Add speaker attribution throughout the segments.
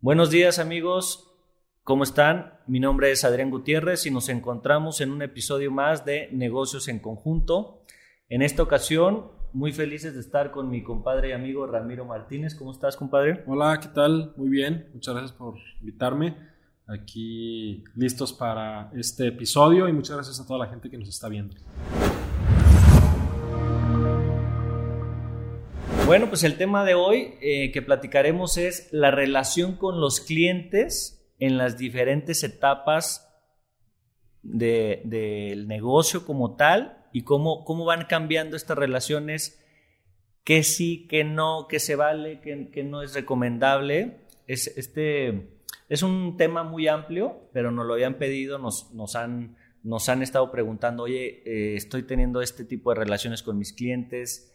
Speaker 1: Buenos días amigos, ¿cómo están? Mi nombre es Adrián Gutiérrez y nos encontramos en un episodio más de Negocios en Conjunto. En esta ocasión, muy felices de estar con mi compadre y amigo Ramiro Martínez. ¿Cómo estás, compadre?
Speaker 2: Hola, ¿qué tal? Muy bien, muchas gracias por invitarme. Aquí listos para este episodio y muchas gracias a toda la gente que nos está viendo.
Speaker 1: Bueno, pues el tema de hoy eh, que platicaremos es la relación con los clientes en las diferentes etapas del negocio como tal y cómo, cómo van cambiando estas relaciones, qué sí, qué no, qué se vale, qué, no es recomendable. Es, este, es un tema muy amplio, pero nos lo habían pedido, nos, nos, han, nos han estado preguntando, oye, eh, estoy teniendo este tipo de relaciones con mis clientes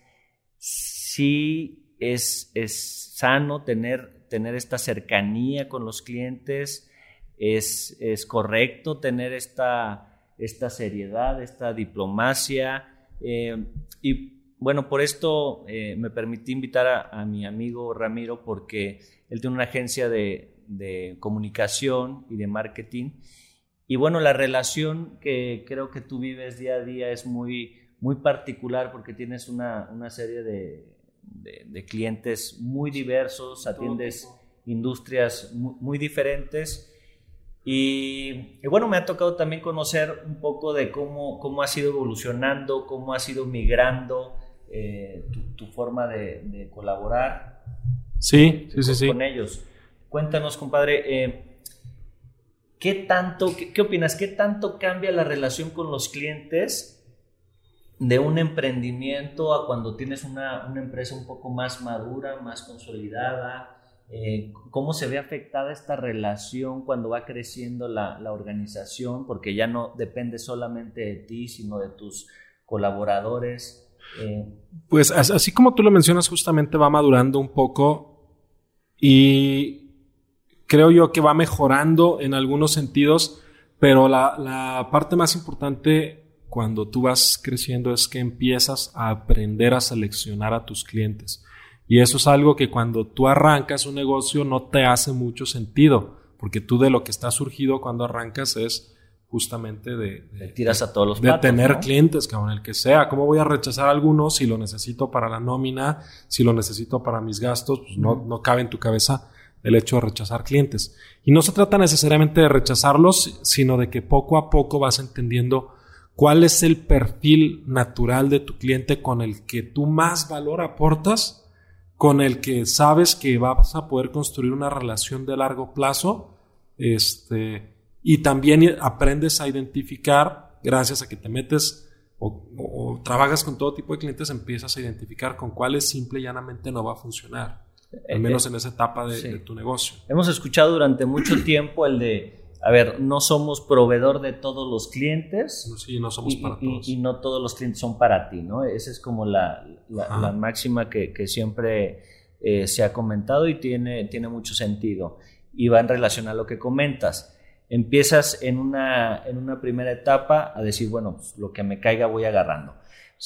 Speaker 1: sí es, es sano tener, tener esta cercanía con los clientes, es, es correcto tener esta, esta seriedad, esta diplomacia. Eh, y bueno, por esto eh, me permití invitar a, a, mi amigo Ramiro porque él tiene una agencia de, de, comunicación y de marketing. Y bueno, la relación que creo que tú vives día a día es muy, muy particular porque tienes una, una serie de, de, clientes muy diversos, atiendes industrias muy, diferentes. Y, bueno, me ha tocado también conocer un poco de cómo, cómo ha sido evolucionando, cómo ha sido migrando eh, tu, forma de, colaborar
Speaker 2: sí, sí, sí,
Speaker 1: con, ellos. Cuéntanos, compadre, eh, ¿qué tanto, qué, qué, opinas? ¿Qué tanto cambia la relación con los clientes de un emprendimiento a cuando tienes una, empresa un poco más madura, más consolidada? Eh, ¿Cómo se ve afectada esta relación cuando va creciendo la, organización? Porque ya no depende solamente de ti, sino de tus colaboradores.
Speaker 2: Eh, pues así como tú lo mencionas, justamente va madurando un poco y creo yo que va mejorando en algunos sentidos, pero la, la parte más importante cuando tú vas creciendo es que empiezas a aprender a seleccionar a tus clientes. Y eso es algo que cuando tú arrancas un negocio no te hace mucho sentido, porque tú de lo que está surgido cuando arrancas es justamente de,
Speaker 1: tiras a todos los
Speaker 2: de tener clientes, cabrón, el que sea. ¿Cómo voy a rechazar a alguno si lo necesito para la nómina, si lo necesito para mis gastos? Pues no, no cabe en tu cabeza el hecho de rechazar clientes. Y no se trata necesariamente de rechazarlos, sino de que poco a poco vas entendiendo cuál es el perfil natural de tu cliente con el que tú más valor aportas, con el que sabes que vas a poder construir una relación de largo plazo, este, y también aprendes a identificar, gracias a que te metes o, trabajas con todo tipo de clientes, empiezas a identificar con cuáles simple y llanamente no va a funcionar, al menos en esa etapa de tu negocio.
Speaker 1: Hemos escuchado durante mucho tiempo el de a ver, no somos proveedor de todos los clientes.
Speaker 2: Sí, no somos para
Speaker 1: todos. Y, no todos los clientes son para ti, ¿no? Esa es como la, máxima que, siempre eh, se ha comentado y tiene, tiene mucho sentido. Y va en relación a lo que comentas. Empiezas en una, en una primera etapa a decir, bueno, pues, lo que me caiga voy agarrando.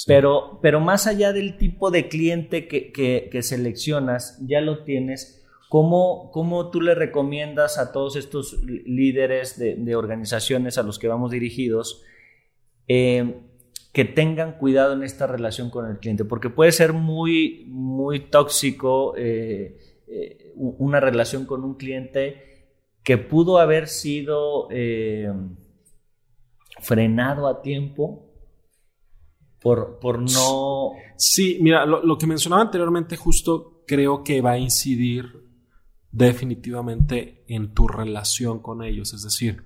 Speaker 1: Pero, pero más allá del tipo de cliente que, que seleccionas, ya lo tienes ¿Cómo, ¿Cómo, tú le recomiendas a todos estos líderes de, organizaciones a los que vamos dirigidos eh, que tengan cuidado en esta relación con el cliente? Porque puede ser muy, muy tóxico eh, eh, una relación con un cliente que pudo haber sido frenado a tiempo por, por no...
Speaker 2: Sí, mira, lo que mencionaba anteriormente justo creo que va a incidir definitivamente en tu relación con ellos. Es decir,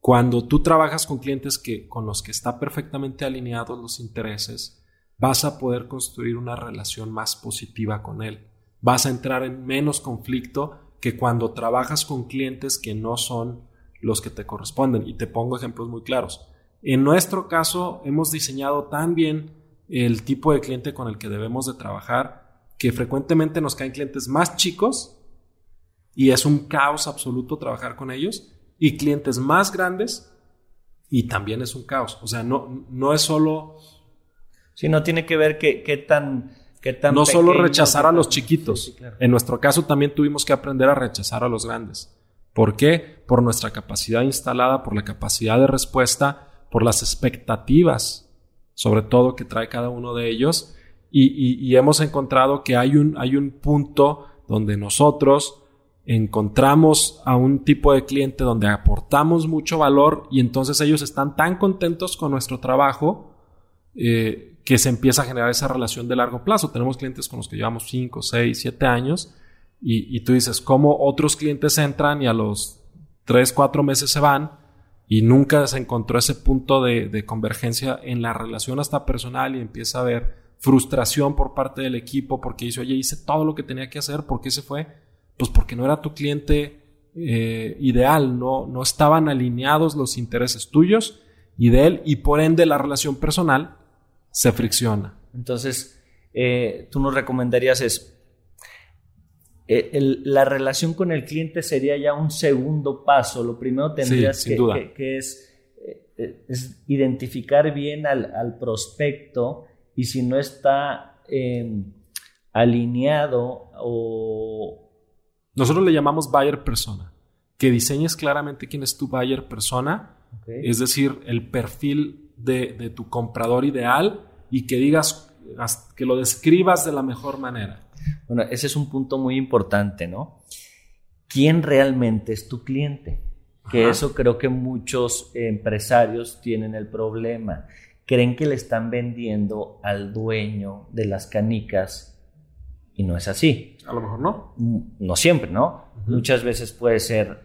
Speaker 2: cuando tú trabajas con clientes que, con los que está perfectamente alineados los intereses, vas a poder construir una relación más positiva con él. Vas a entrar en menos conflicto que cuando trabajas con clientes que no son los que te corresponden. Y te pongo ejemplos muy claros. En nuestro caso, hemos diseñado tan bien el tipo de cliente con el que debemos de trabajar que frecuentemente nos caen clientes más chicos y es un caos absoluto trabajar con ellos y clientes más grandes y también es un caos. O sea, no, no es solo...
Speaker 1: Sí, no tiene que ver qué, tan,
Speaker 2: no solo rechazar a los chiquitos. En nuestro caso también tuvimos que aprender a rechazar a los grandes. ¿Por qué? Por nuestra capacidad instalada, por la capacidad de respuesta, por las expectativas, sobre todo que trae cada uno de ellos. Y, hemos encontrado que hay un, hay un punto donde nosotros encontramos a un tipo de cliente donde aportamos mucho valor y entonces ellos están tan contentos con nuestro trabajo eh, que se empieza a generar esa relación de largo plazo. Tenemos clientes con los que llevamos 5, 6, 7 años y, tú dices, ¿cómo otros clientes entran y a los 3, 4 meses se van? Y nunca se encontró ese punto de, de convergencia en la relación hasta personal y empieza a haber frustración por parte del equipo porque dice, oye, hice todo lo que tenía que hacer, ¿por qué se fue? Pues porque no era tu cliente eh, ideal, no, no estaban alineados los intereses tuyos y de él y por ende la relación personal se fricciona.
Speaker 1: Entonces, eh, tú nos recomendarías es, eh, la relación con el cliente sería ya un segundo paso. Lo primero tendrías que, es, es, identificar bien al, prospecto y si no está alineado o,
Speaker 2: nosotros le llamamos buyer persona. Que diseñes claramente quién es tu buyer persona, es decir, el perfil de, tu comprador ideal y que digas, que lo describas de la mejor manera.
Speaker 1: Bueno, ese es un punto muy importante, ¿no? ¿Quién realmente es tu cliente? Que eso creo que muchos empresarios tienen el problema. Creen que le están vendiendo al dueño de las canicas y no es así.
Speaker 2: A lo mejor no.
Speaker 1: Mm, no siempre, ¿no? Muchas veces puede ser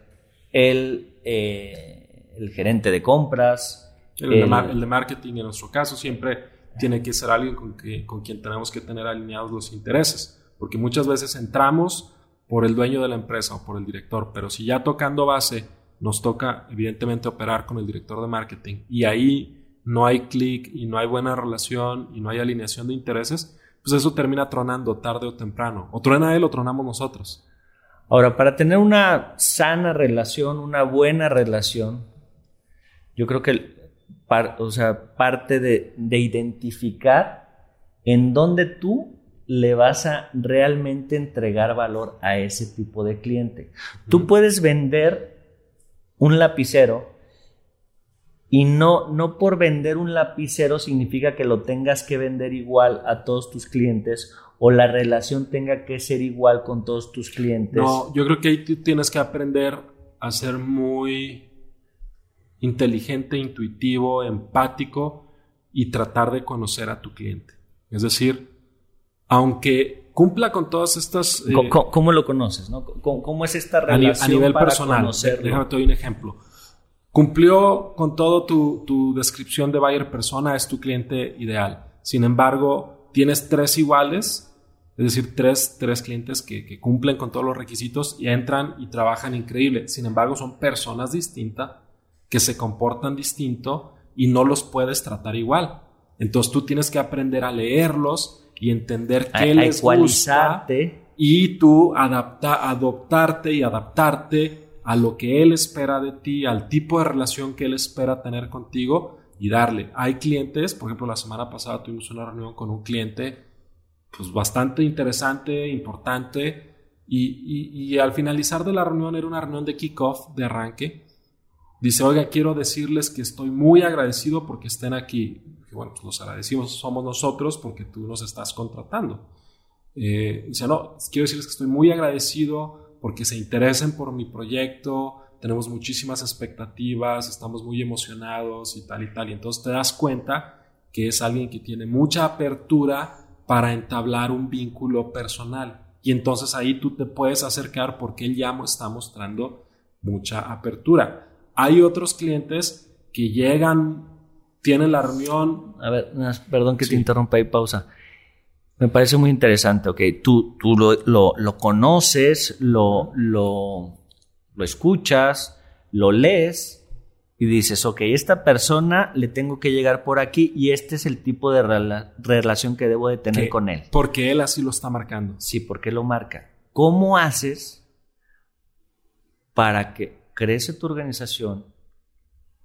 Speaker 1: el, eh, el gerente de compras.
Speaker 2: El, de marketing en nuestro caso siempre tiene que ser alguien con, que, con quien tenemos que tener alineados los intereses. Porque muchas veces entramos por el dueño de la empresa o por el director, pero si ya tocando base nos toca evidentemente operar con el director de marketing y ahí no hay clic y no hay buena relación y no hay alineación de intereses, pues eso termina tronando tarde o temprano. O truena él o tronamos nosotros.
Speaker 1: Ahora, para tener una sana relación, una buena relación, yo creo que o sea, parte de, identificar en dónde tú le vas a realmente entregar valor a ese tipo de cliente. Tú puedes vender un lapicero y no, no por vender un lapicero significa que lo tengas que vender igual a todos tus clientes o la relación tenga que ser igual con todos tus clientes.
Speaker 2: No, yo creo que ahí tienes que aprender a ser muy inteligente, intuitivo, empático y tratar de conocer a tu cliente. Es decir, aunque cumpla con todas estas...
Speaker 1: Eh, ¿Cómo, lo conoces? No? ¿Cómo, es esta relación?
Speaker 2: A, nivel personal. Déjame te doy un ejemplo. Cumplió con todo tu, descripción de buyer persona, es tu cliente ideal. Sin embargo, tienes tres iguales, es decir, tres, tres clientes que, cumplen con todos los requisitos y entran y trabajan increíble. Sin embargo, son personas distintas que se comportan distinto y no los puedes tratar igual. Entonces tú tienes que aprender a leerlos y entender qué les gusta y tú adapta, adoptarte y adaptarte a lo que él espera de ti, al tipo de relación que él espera tener contigo y darle. Hay clientes, por ejemplo, la semana pasada tuvimos una reunión con un cliente pues bastante interesante, importante, y, al finalizar de la reunión era una reunión de kickoff, de arranque. Dice, oiga, quiero decirles que estoy muy agradecido porque estén aquí. bueno, pues los agradecidos somos nosotros porque tú nos estás contratando. Eh, dice, no, quiero decirles que estoy muy agradecido porque se interesen por mi proyecto, tenemos muchísimas expectativas, estamos muy emocionados y tal y tal. Y entonces te das cuenta que es alguien que tiene mucha apertura para entablar un vínculo personal. Y entonces ahí tú te puedes acercar porque él ya está mostrando mucha apertura. Hay otros clientes que llegan, tienen la reunión.
Speaker 1: A ver, perdón que te interrumpa y pausa. Me parece muy interesante, ok. Tú, tú lo, lo, conoces, lo, lo, lo escuchas, lo lees y dices, ok, esta persona le tengo que llegar por aquí y este es el tipo de relación que debo de tener con él.
Speaker 2: Porque él así lo está marcando.
Speaker 1: Sí, porque lo marca. ¿Cómo haces para que crece tu organización?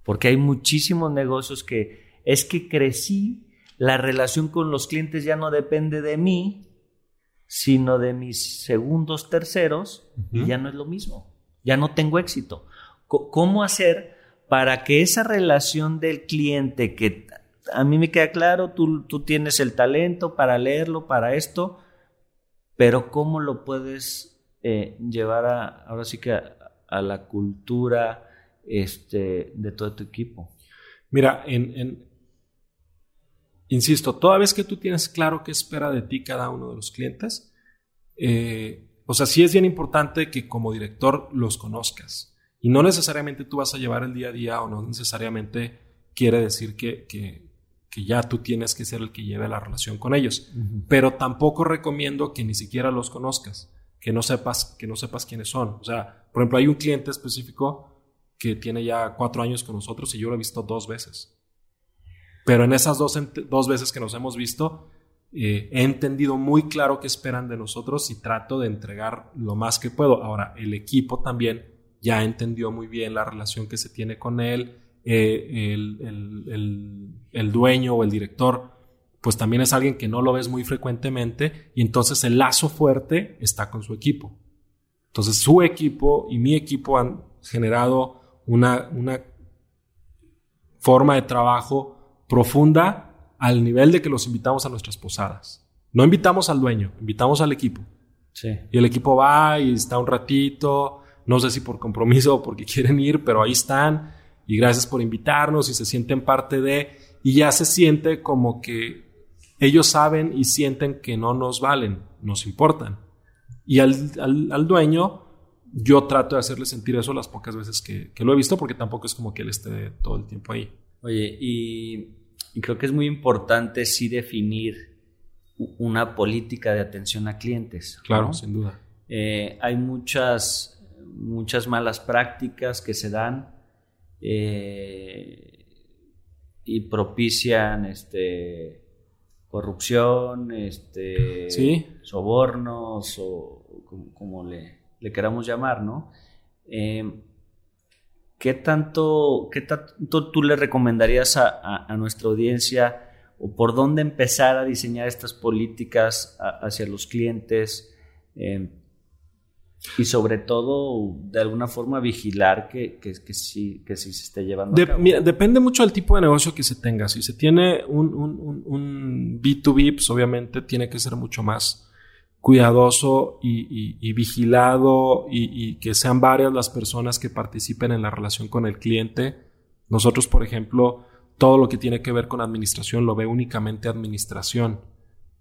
Speaker 1: Porque hay muchísimos negocios que es que crecí la relación con los clientes ya no depende de mí, sino de mis segundos terceros y ya no es lo mismo. Ya no tengo éxito. ¿Cómo hacer para que esa relación del cliente, que a mí me queda claro, tú, tú tienes el talento para leerlo, para esto, pero cómo lo puedes eh, llevar a, ahora sí que a, la cultura este, de todo tu equipo?
Speaker 2: Mira, en, insisto, toda vez que tú tienes claro qué espera de ti cada uno de los clientes, eh, o sea, sí es bien importante que como director los conozcas. Y no necesariamente tú vas a llevar el día a día o no necesariamente quiere decir que, que, ya tú tienes que ser el que lleve la relación con ellos. Pero tampoco recomiendo que ni siquiera los conozcas, que no sepas, que no sepas quiénes son. O sea, por ejemplo, hay un cliente específico que tiene ya cuatro años con nosotros y yo lo he visto dos veces. Pero en esas dos, dos veces que nos hemos visto, eh, he entendido muy claro qué esperan de nosotros y trato de entregar lo más que puedo. Ahora, el equipo también ya entendió muy bien la relación que se tiene con él, eh, el, dueño o el director, pues también es alguien que no lo ves muy frecuentemente y entonces el lazo fuerte está con su equipo. Entonces su equipo y mi equipo han generado una, una forma de trabajo profunda al nivel de que los invitamos a nuestras posadas. No invitamos al dueño, invitamos al equipo. Y el equipo va y está un ratito, no sé si por compromiso o porque quieren ir, pero ahí están y gracias por invitarnos y se sienten parte de, y ya se siente como que ellos saben y sienten que no nos valen, nos importan. Y al, al, dueño yo trato de hacerle sentir eso las pocas veces que, que, lo he visto, porque tampoco es como que él esté todo el tiempo ahí.
Speaker 1: Oye, y, creo que es muy importante sí definir una política de atención a clientes.
Speaker 2: Claro, sin duda.
Speaker 1: Eh, hay muchas, muchas malas prácticas que se dan eh, y propician este, corrupción, este, sobornos o como, le, queramos llamar, ¿no? Eh, ¿qué, tanto, ¿Qué tanto tú le recomendarías a, nuestra audiencia o por dónde empezar a diseñar estas políticas hacia los clientes? Eh, y sobre todo, de alguna forma, vigilar que, que, que sí, que sí se esté llevando a cabo.
Speaker 2: depende mucho del tipo de negocio que se tenga. Si se tiene un, un, un B2B, pues obviamente tiene que ser mucho más cuidadoso y, vigilado y, y, que sean varias las personas que participen en la relación con el cliente. Nosotros, por ejemplo, todo lo que tiene que ver con administración lo ve únicamente administración.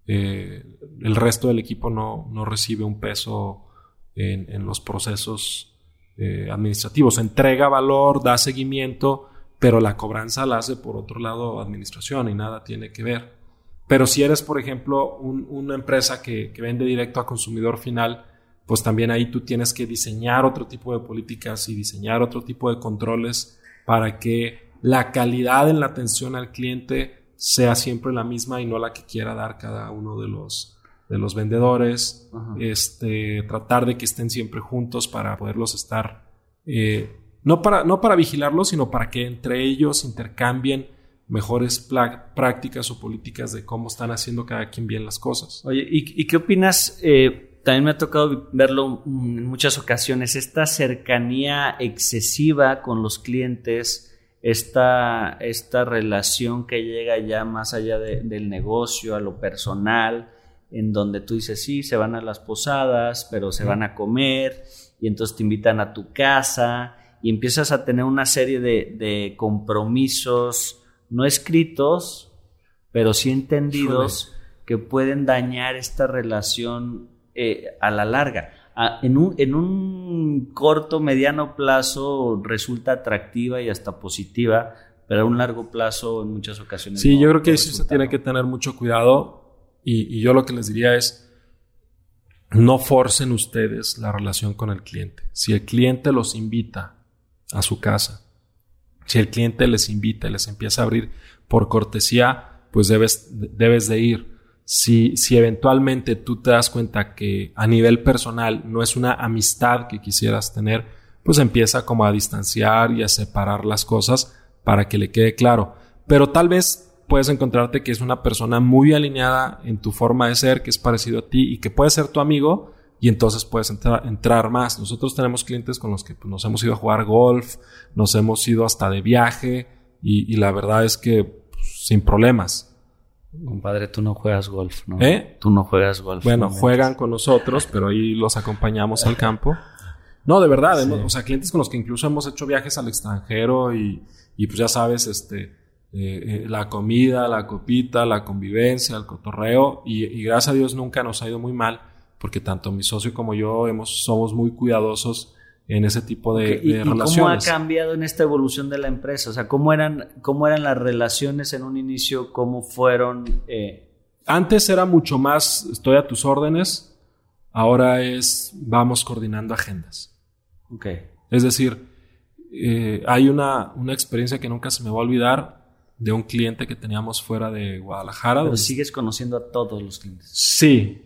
Speaker 2: Eh, el resto del equipo no, no recibe un peso en, los procesos eh, administrativos. Entrega valor, da seguimiento, pero la cobranza la hace por otro lado administración y nada tiene que ver. Pero si eres, por ejemplo, una empresa que, que, vende directo a consumidor final, pues también ahí tú tienes que diseñar otro tipo de políticas y diseñar otro tipo de controles para que la calidad en la atención al cliente sea siempre la misma y no la que quiera dar cada uno de los, de los vendedores, este, tratar de que estén siempre juntos para poderlos estar, eh, no, para, no para vigilarlos, sino para que entre ellos intercambien mejores prácticas o políticas de cómo están haciendo cada quien bien las cosas.
Speaker 1: Oye, ¿y, qué opinas? Eh, también me ha tocado verlo en muchas ocasiones, esta cercanía excesiva con los clientes, esta, esta relación que llega ya más allá del negocio, a lo personal, en donde tú dices, sí, se van a las posadas, pero se van a comer, y entonces te invitan a tu casa, y empiezas a tener una serie de, compromisos no escritos, pero sí entendidos, que pueden dañar esta relación eh, a la larga. en, un, en un corto, mediano plazo resulta atractiva y hasta positiva, pero a un largo plazo en muchas ocasiones.
Speaker 2: Sí, yo creo que eso se tiene que tener mucho cuidado y, yo lo que les diría es, no forcen ustedes la relación con el cliente. Si el cliente los invita a su casa, si el cliente les invita les empieza a abrir por cortesía, pues debes, debes de ir. Si, si eventualmente tú te das cuenta que a nivel personal no es una amistad que quisieras tener, pues empieza como a distanciar y a separar las cosas para que le quede claro. Pero tal vez puedes encontrarte que es una persona muy alineada en tu forma de ser, que es parecido a ti y que puede ser tu amigo y entonces puedes entrar, entrar más. Nosotros tenemos clientes con los que pues, nos hemos ido a jugar golf, nos hemos ido hasta de viaje y, la verdad es que pues, sin problemas.
Speaker 1: Compadre, tú no juegas golf, ¿no?
Speaker 2: ¿Eh?
Speaker 1: Tú no juegas golf.
Speaker 2: Bueno, juegan con nosotros, pero ahí los acompañamos al campo. No, de verdad, o sea, clientes con los que incluso hemos hecho viajes al extranjero y, y pues ya sabes, este, eh, eh, la comida, la copita, la convivencia, el cotorreo y, gracias a Dios nunca nos ha ido muy mal porque tanto mi socio como yo hemos, somos muy cuidadosos en ese tipo de, relaciones.
Speaker 1: ¿Cómo ha cambiado en esta evolución de la empresa? O sea, ¿cómo eran, cómo eran las relaciones en un inicio? ¿Cómo fueron? Eh?
Speaker 2: Antes era mucho más, estoy a tus órdenes, ahora es, vamos coordinando agendas.
Speaker 1: Ok.
Speaker 2: Es decir, hay una, una experiencia que nunca se me va a olvidar de un cliente que teníamos fuera de Guadalajara.
Speaker 1: Pero sigues conociendo a todos los clientes.
Speaker 2: Sí,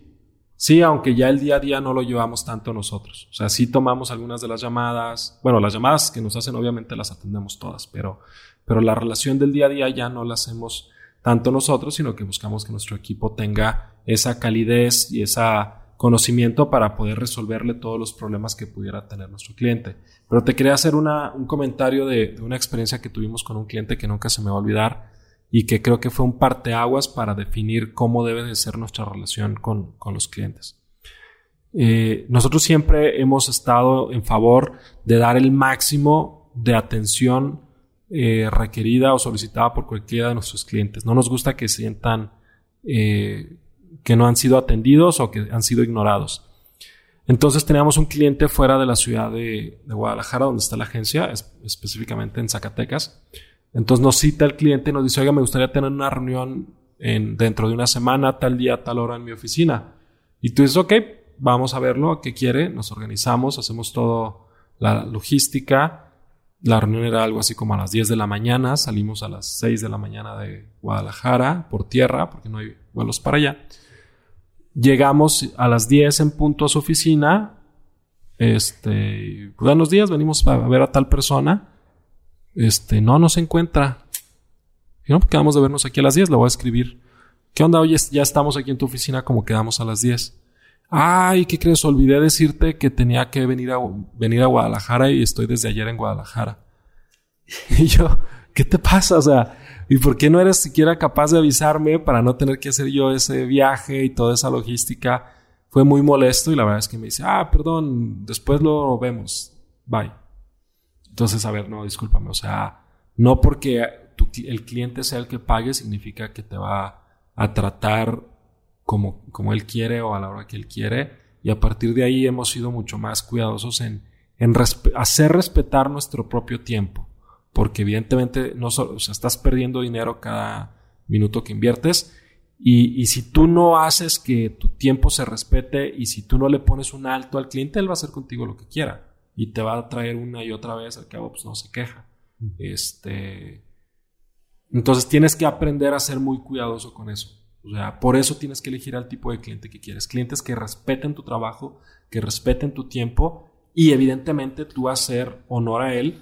Speaker 2: sí, aunque ya el día a día no lo llevamos tanto nosotros. O sea, sí tomamos algunas de las llamadas. Bueno, las llamadas que nos hacen obviamente las atendemos todas, pero, pero la relación del día a día ya no la hacemos tanto nosotros, sino que buscamos que nuestro equipo tenga esa calidez y esa conocimiento para poder resolverle todos los problemas que pudiera tener nuestro cliente. Pero te quería hacer una, un comentario de, una experiencia que tuvimos con un cliente que nunca se me va a olvidar y que creo que fue un parteaguas para definir cómo debe de ser nuestra relación con, con los clientes. Eh, nosotros siempre hemos estado en favor de dar el máximo de atención eh, requerida o solicitada por cualquiera de nuestros clientes. No nos gusta que sientan eh, que no han sido atendidos o que han sido ignorados. Entonces teníamos un cliente fuera de la ciudad de, Guadalajara, donde está la agencia, específicamente en Zacatecas. Entonces nos cita el cliente y nos dice, oiga, me gustaría tener una reunión en, dentro de una semana, tal día, tal hora en mi oficina. Y tú dices, ok, vamos a verlo, ¿qué quiere? Nos organizamos, hacemos todo la logística. La reunión era algo así como a las 10 de la mañana, salimos a las 6 de la mañana de Guadalajara por tierra, porque no hay vuelos para allá. Llegamos a las 10 en punto a su oficina. Este, buenos días, venimos a ver a tal persona. Este, no, no se encuentra. Y no, quedamos de vernos aquí a las 10, le voy a escribir. ¿Qué onda? Oye, ya estamos aquí en tu oficina como quedamos a las 10. Ay, ¿qué crees? Olvidé decirte que tenía que venir a, venir a Guadalajara y estoy desde ayer en Guadalajara. Y yo, ¿qué te pasa? O sea, ¿Y por qué no eres siquiera capaz de avisarme para no tener que hacer yo ese viaje y toda esa logística? Fue muy molesto y la verdad es que me dice, ah, perdón, después lo vemos. Bye. Entonces, a ver, no, discúlpame. O sea, no porque el cliente sea el que pague significa que te va a tratar como, como él quiere o a la hora que él quiere. Y a partir de ahí hemos sido mucho más cuidadosos en, hacer respetar nuestro propio tiempo porque evidentemente no o sea, estás perdiendo dinero cada minuto que inviertes. Y, y, si tú no haces que tu tiempo se respete y si tú no le pones un alto al cliente, él va a hacer contigo lo que quiera y te va a traer una y otra vez, al cabo pues no se queja. Este, entonces tienes que aprender a ser muy cuidadoso con eso. O sea, por eso tienes que elegir al tipo de cliente que quieres. Clientes que respeten tu trabajo, que respeten tu tiempo y evidentemente tú hacer honor a él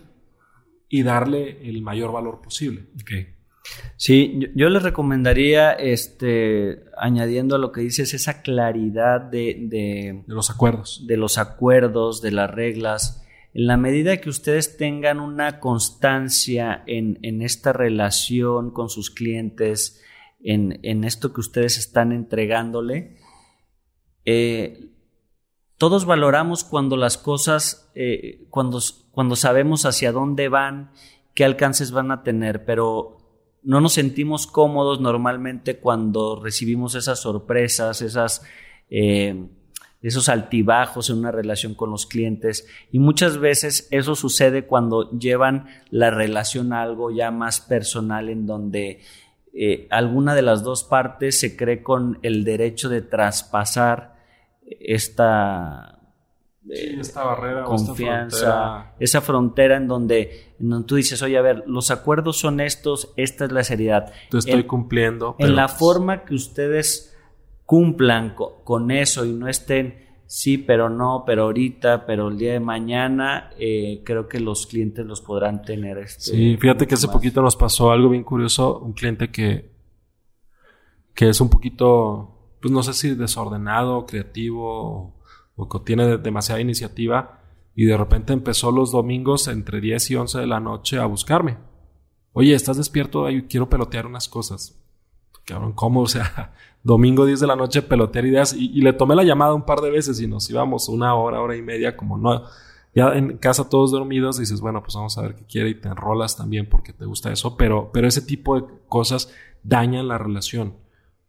Speaker 2: y darle el mayor valor posible.
Speaker 1: Okay. Sí, yo, les recomendaría, este, añadiendo a lo que dices, esa claridad de,
Speaker 2: de, los acuerdos.
Speaker 1: De los acuerdos, de las reglas. En la medida que ustedes tengan una constancia en, en esta relación con sus clientes, en, en, esto que ustedes están entregándole, eh, todos valoramos cuando las cosas, eh, cuando, cuando sabemos hacia dónde van, qué alcances van a tener, pero no nos sentimos cómodos normalmente cuando recibimos esas sorpresas, esas, eh, esos altibajos en una relación con los clientes. Y muchas veces eso sucede cuando llevan la relación a algo ya más personal en donde eh, alguna de las dos partes se cree con el derecho de traspasar esta,
Speaker 2: eh, esta barrera
Speaker 1: confianza, esa frontera en donde, tú dices, oye, a ver, los acuerdos son estos, esta es la seriedad.
Speaker 2: Te estoy cumpliendo.
Speaker 1: En la pues forma que ustedes cumplan con, eso y no estén sí, pero no, pero ahorita, pero el día de mañana, eh, creo que los clientes los podrán tener. Este,
Speaker 2: sí, fíjate que hace poquito nos pasó algo bien curioso, un cliente que, que es un poquito, pues no sé si desordenado, creativo o, tiene demasiada iniciativa y de repente empezó los domingos entre 10 y 11 de la noche a buscarme. Oye, ¿estás despierto? quiero pelotear unas cosas. Cabrón, ¿cómo? O sea, domingo 10 de la noche pelotear ideas y, le tomé la llamada un par de veces y nos íbamos una hora, hora y media, como no, ya en casa todos dormidos, dices, bueno, pues vamos a ver qué quiere y te enrolas también porque te gusta eso, pero, pero ese tipo de cosas dañan la relación,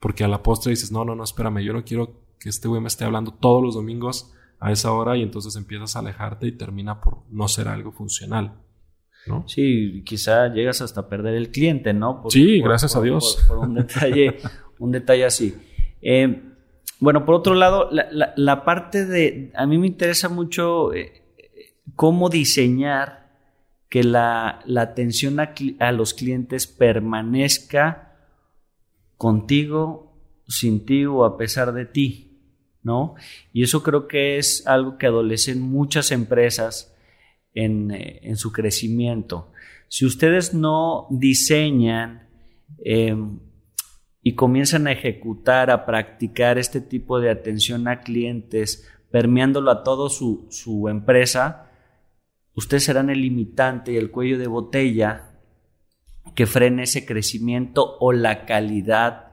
Speaker 2: porque a la postre dices, no, no, no, espérame, yo no quiero que este güey me esté hablando todos los domingos a esa hora y entonces empiezas a alejarte y termina por no ser algo funcional. ¿No?
Speaker 1: Sí, quizá llegas hasta perder el cliente, ¿no?
Speaker 2: sí, gracias a Dios.
Speaker 1: por, un detalle un detalle así. Eh, bueno, por otro lado, la, parte de, a mí me interesa mucho eh, cómo diseñar que la, atención a, los clientes permanezca contigo, sin ti o a pesar de ti, Y eso creo que es algo que adolecen muchas empresas en, eh, en su crecimiento. Si ustedes no diseñan y comienzan a ejecutar, a practicar este tipo de atención a clientes, permeándolo a toda su, empresa, ustedes serán el limitante y el cuello de botella que frene ese crecimiento o la calidad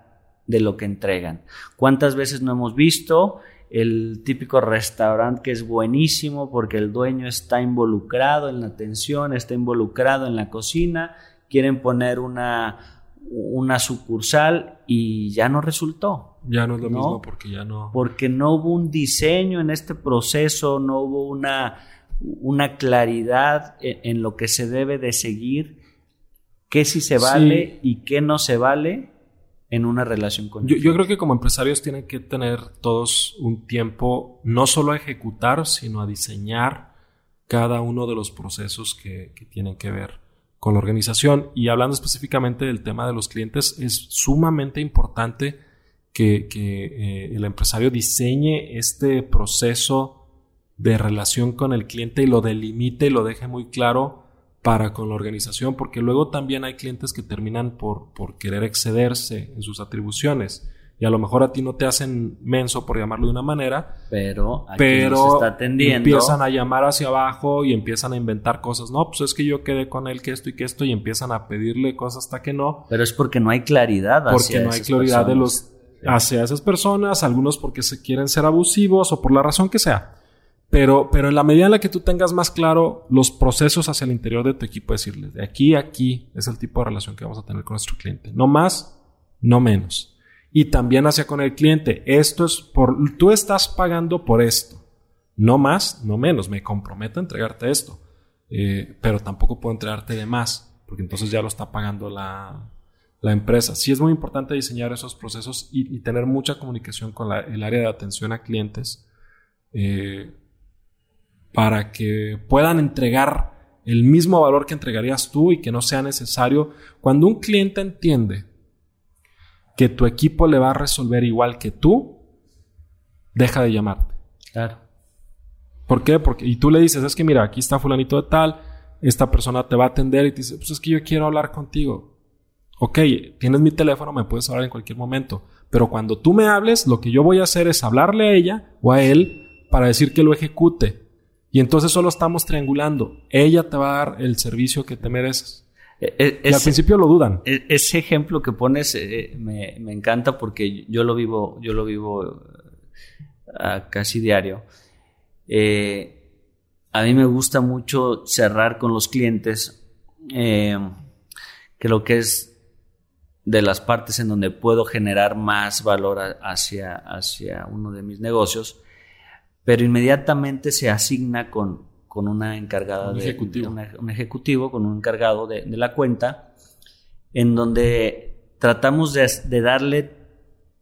Speaker 1: de lo que entregan. ¿Cuántas veces no hemos visto el típico restaurante que es buenísimo porque el dueño está involucrado en la atención, está involucrado en la cocina, quieren poner una una sucursal y ya no resultó.
Speaker 2: Ya no es lo mismo porque ya no.
Speaker 1: Porque no hubo un diseño en este proceso, no hubo una, una claridad en, lo que se debe de seguir, qué sí se vale y qué no se vale en una relación con
Speaker 2: yo, yo, creo que como empresarios tienen que tener todos un tiempo no solo a ejecutar, sino a diseñar cada uno de los procesos que, que tienen que ver con la organización. Y hablando específicamente del tema de los clientes, es sumamente importante que, eh, el empresario diseñe este proceso de relación con el cliente y lo delimite y lo deje muy claro para con la organización, porque luego también hay clientes que terminan por, por querer excederse en sus atribuciones y a lo mejor a ti no te hacen menso por llamarlo de una manera,
Speaker 1: pero,
Speaker 2: pero está atendiendo. empiezan a llamar hacia abajo y empiezan a inventar cosas. No, pues es que yo quedé con él que esto y que esto y empiezan a pedirle cosas hasta que no.
Speaker 1: Pero es porque no hay claridad
Speaker 2: hacia Porque no hay claridad de los hacia esas personas, algunos porque se quieren ser abusivos o por la razón que sea. Pero, pero en la medida en la que tú tengas más claro los procesos hacia el interior de tu equipo, decirles, de aquí a aquí es el tipo de relación que vamos a tener con nuestro cliente. No más, no menos y también hacia con el cliente. Esto es por, tú estás pagando por esto. No más, no menos. Me comprometo a entregarte esto. Eh, pero tampoco puedo entregarte de más, porque entonces ya lo está pagando la, empresa. Sí es muy importante diseñar esos procesos y, tener mucha comunicación con el área de atención a clientes eh, para que puedan entregar el mismo valor que entregarías tú y que no sea necesario. Cuando un cliente entiende que tu equipo le va a resolver igual que tú, deja de llamarte.
Speaker 1: Claro.
Speaker 2: ¿Por qué? Porque, y tú le dices, es que mira, aquí está fulanito de tal, esta persona te va a atender y te dice, pues es que yo quiero hablar contigo. Ok, tienes mi teléfono, me puedes hablar en cualquier momento. Pero cuando tú me hables, lo que yo voy a hacer es hablarle a ella o a él para decir que lo ejecute. Y entonces solo estamos triangulando. Ella te va a dar el servicio que te mereces. E, e, al principio lo dudan.
Speaker 1: E, ese ejemplo que pones eh, me, encanta porque yo lo vivo, yo lo vivo eh, casi diario. Eh, a mí me gusta mucho cerrar con los clientes. creo que es de las partes en donde puedo generar más valor hacia, hacia uno de mis negocios, pero inmediatamente se asigna con, con una encargada
Speaker 2: un
Speaker 1: de,
Speaker 2: ejecutivo.
Speaker 1: un ejecutivo, con un encargado de, la cuenta, en donde tratamos de, darle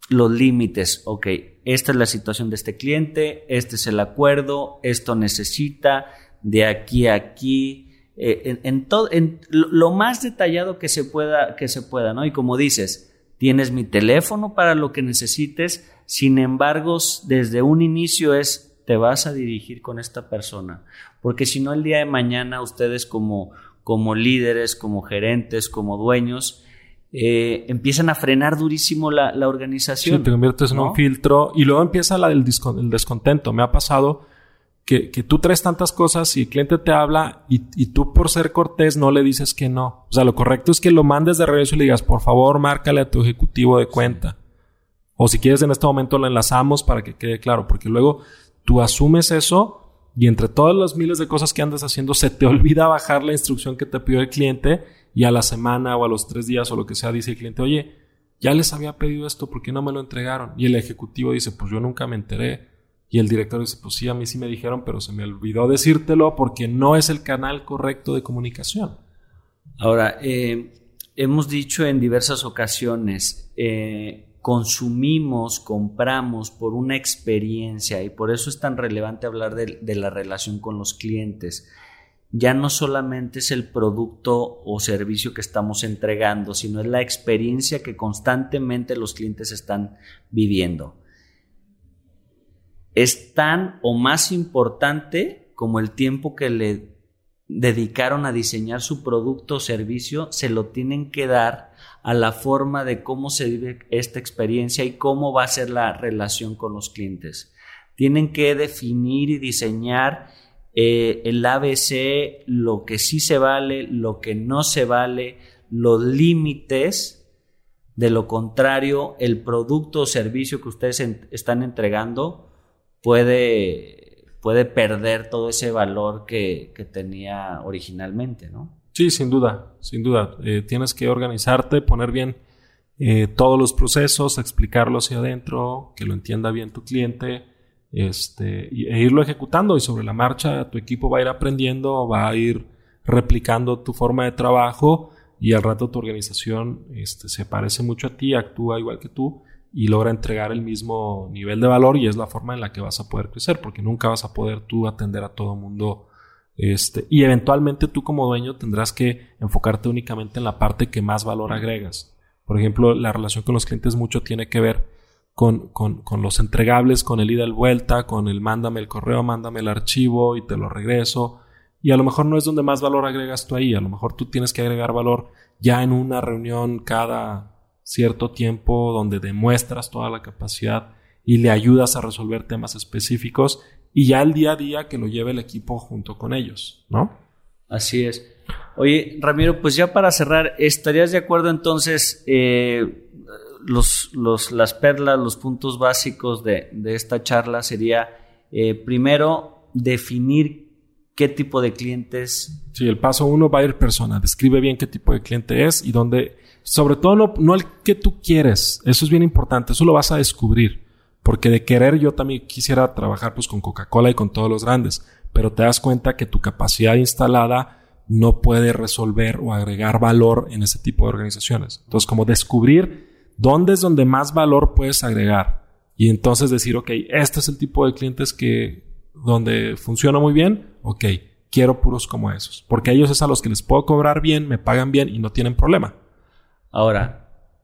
Speaker 1: los límites. Ok, esta es la situación de este cliente, este es el acuerdo, esto necesita, de aquí a aquí. Eh, en, todo, en lo más detallado que se pueda, que se pueda, ¿no? Y como dices, tienes mi teléfono para lo que necesites, sin embargo, desde un inicio es te vas a dirigir con esta persona. Porque si no, el día de mañana ustedes como, como líderes, como gerentes, como dueños, eh, empiezan a frenar durísimo la, organización.
Speaker 2: Sí, te conviertes en un filtro y luego empieza la, el, descontento. Me ha pasado que, tú traes tantas cosas y el cliente te habla y, y, tú por ser cortés no le dices que no. O sea, lo correcto es que lo mandes de regreso y le digas, por favor, márcale a tu ejecutivo de cuenta. O si quieres en este momento lo enlazamos para que quede claro, porque luego tú asumes eso y entre todas las miles de cosas que andas haciendo se te olvida bajar la instrucción que te pidió el cliente y a la semana o a los tres días o lo que sea dice el cliente, oye, ya les había pedido esto, ¿por qué no me lo entregaron? Y el ejecutivo dice, pues yo nunca me enteré. Y el director dice, pues sí, a mí sí me dijeron, pero se me olvidó decírtelo porque no es el canal correcto de comunicación.
Speaker 1: Ahora, eh, hemos dicho en diversas ocasiones, eh, consumimos, compramos por una experiencia y por eso es tan relevante hablar de la relación con los clientes ya no solamente es el producto o servicio que estamos entregando, sino es la experiencia que constantemente los clientes están viviendo. Es tan o más importante como el tiempo que le dedicaron a diseñar su producto o servicio, se lo tienen que dar a la forma de cómo se vive esta experiencia y cómo va a ser la relación con los clientes. Tienen que definir y diseñar eh, el ABC, lo que sí se vale, lo que no se vale, los límites. De lo contrario, el producto o servicio que ustedes están entregando puede, puede perder todo ese valor que, tenía originalmente, ¿no?
Speaker 2: Sí, sin duda, sin duda. Eh, tienes que organizarte, poner bien eh, todos los procesos, explicarlo hacia adentro, que lo entienda bien tu cliente este, e irlo ejecutando y sobre la marcha tu equipo va a ir aprendiendo, va a ir replicando tu forma de trabajo y al rato tu organización este, se parece mucho a ti, actúa igual que tú y logra entregar el mismo nivel de valor y es la forma en la que vas a poder crecer porque nunca vas a poder tú atender a todo mundo este, y eventualmente tú como dueño tendrás que enfocarte únicamente en la parte que más valor agregas. Por ejemplo, la relación con los clientes mucho tiene que ver con, con, con, los entregables, con el ida y vuelta, con el mándame el correo, mándame el archivo y te lo regreso. Y a lo mejor no es donde más valor agregas tú ahí, a lo mejor tú tienes que agregar valor ya en una reunión cada cierto tiempo donde demuestras toda la capacidad y le ayudas a resolver temas específicos y ya el día a día que lo lleve el equipo junto con ellos, ¿no?
Speaker 1: Así es. Oye, Ramiro, pues ya para cerrar, ¿estarías de acuerdo entonces eh, los, los, las perlas, los puntos básicos de, esta charla sería, eh, primero, definir qué tipo de clientes.
Speaker 2: Sí, el paso uno va a ir persona. Describe bien qué tipo de cliente es y dónde, sobre todo no, no el que tú quieres. Eso es bien importante. Eso lo vas a descubrir. Porque de querer yo también quisiera trabajar pues con Coca-Cola y con todos los grandes. Pero te das cuenta que tu capacidad instalada no puede resolver o agregar valor en ese tipo de organizaciones. Entonces, como descubrir ¿Dónde es donde más valor puedes agregar? Y entonces decir, ok, este es el tipo de clientes que donde funciona muy bien, ok, quiero puros como esos, porque ellos es a los que les puedo cobrar bien, me pagan bien y no tienen problema.
Speaker 1: Ahora,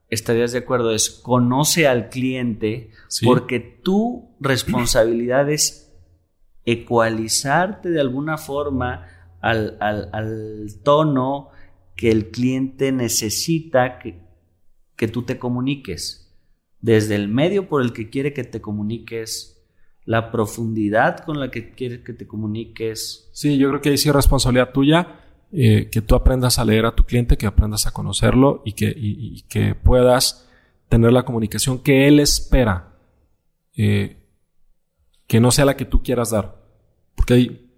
Speaker 1: estarías de acuerdo, es conoce al cliente porque tu responsabilidad es ecualizarte de alguna forma al, al tono que el cliente necesita que, que tú te comuniques, desde el medio por el que quiere que te comuniques, la profundidad con la que quiere que te comuniques.
Speaker 2: Sí, yo creo que ahí sí es responsabilidad tuya eh, que tú aprendas a leer a tu cliente, que aprendas a conocerlo y que, que puedas tener la comunicación que él espera, eh, que no sea la que tú quieras dar. Porque hay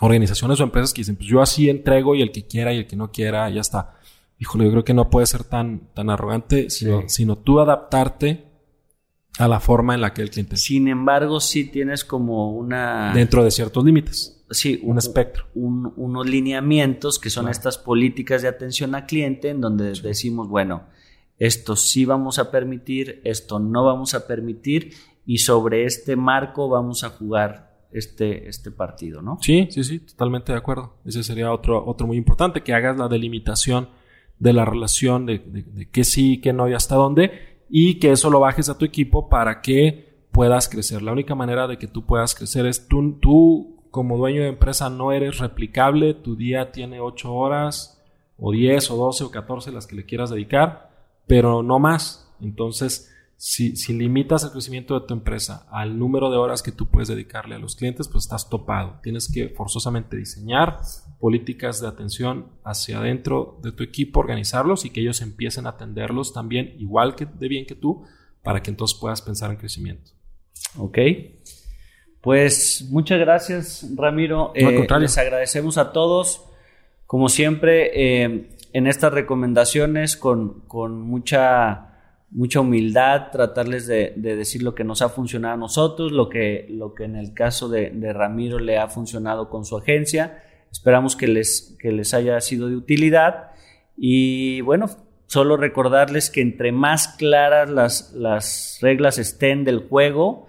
Speaker 2: organizaciones o empresas que dicen, pues yo así entrego y el que quiera y el que no quiera, ya está híjole, yo creo que no puede ser tan, tan arrogante, sino, sino tú adaptarte a la forma en la que el cliente.
Speaker 1: Sin embargo, sí tienes como una...
Speaker 2: Dentro de ciertos límites.
Speaker 1: Sí, un, espectro. unos lineamientos que son estas políticas de atención al cliente en donde decimos, bueno, esto sí vamos a permitir, esto no vamos a permitir y sobre este marco vamos a jugar este, este partido, ¿no?
Speaker 2: Sí, sí, sí, totalmente de acuerdo. Ese sería otro, otro muy importante, que hagas la delimitación de la relación, de, de, qué sí, qué no y hasta dónde, y que eso lo bajes a tu equipo para que puedas crecer. La única manera de que tú puedas crecer es tú, tú como dueño de empresa no eres replicable, tu día tiene 8 horas o 10 o 12 o 14 las que le quieras dedicar, pero no más. Entonces, si, limitas el crecimiento de tu empresa al número de horas que tú puedes dedicarle a los clientes, pues estás topado. Tienes que forzosamente diseñar políticas de atención hacia adentro de tu equipo, organizarlos y que ellos empiecen a atenderlos también igual que de bien que tú, para que entonces puedas pensar en crecimiento.
Speaker 1: Ok. Pues muchas gracias, Ramiro. Eh, les agradecemos a todos, como siempre, eh, en estas recomendaciones con, con mucha mucha humildad, tratarles de, decir lo que nos ha funcionado a nosotros, lo que, lo que en el caso de, Ramiro le ha funcionado con su agencia. Esperamos que les, que les haya sido de utilidad. Y bueno, solo recordarles que entre más claras las, las reglas estén del juego,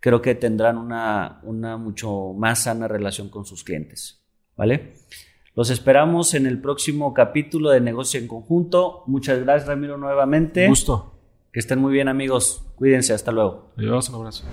Speaker 1: creo que tendrán una, una mucho más sana relación con sus clientes. ¿Vale? Los esperamos en el próximo capítulo de Negocio en Conjunto. Muchas gracias, Ramiro, nuevamente.
Speaker 2: Gusto.
Speaker 1: Que estén muy bien, amigos. Cuídense. Hasta luego.
Speaker 2: Adiós, un abrazo.